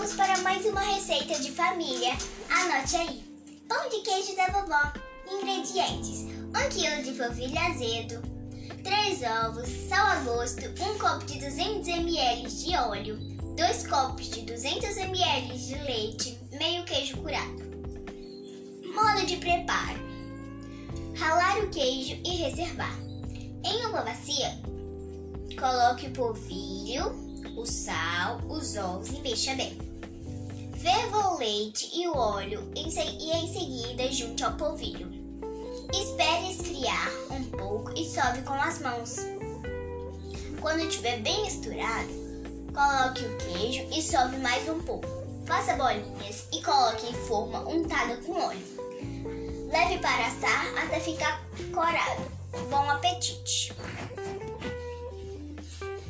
Vamos para mais uma receita de família. Anote aí. Pão de queijo da vovó. Ingredientes: 1 kg de polvilho azedo, 3 ovos, sal a gosto, 1 copo de 200 ml de óleo, 2 copos de 200 ml de leite, meio queijo curado. Modo de preparo: ralar o queijo e reservar. Em uma bacia, coloque o polvilho, o sal, os ovos e mexa bem. Ferva o leite e o óleo e em seguida junte ao polvilho. Espere esfriar um pouco e sobe com as mãos. Quando estiver bem misturado, coloque o queijo e sobe mais um pouco. Faça bolinhas e coloque em forma untada com óleo. Leve para assar até ficar corado. Bom apetite!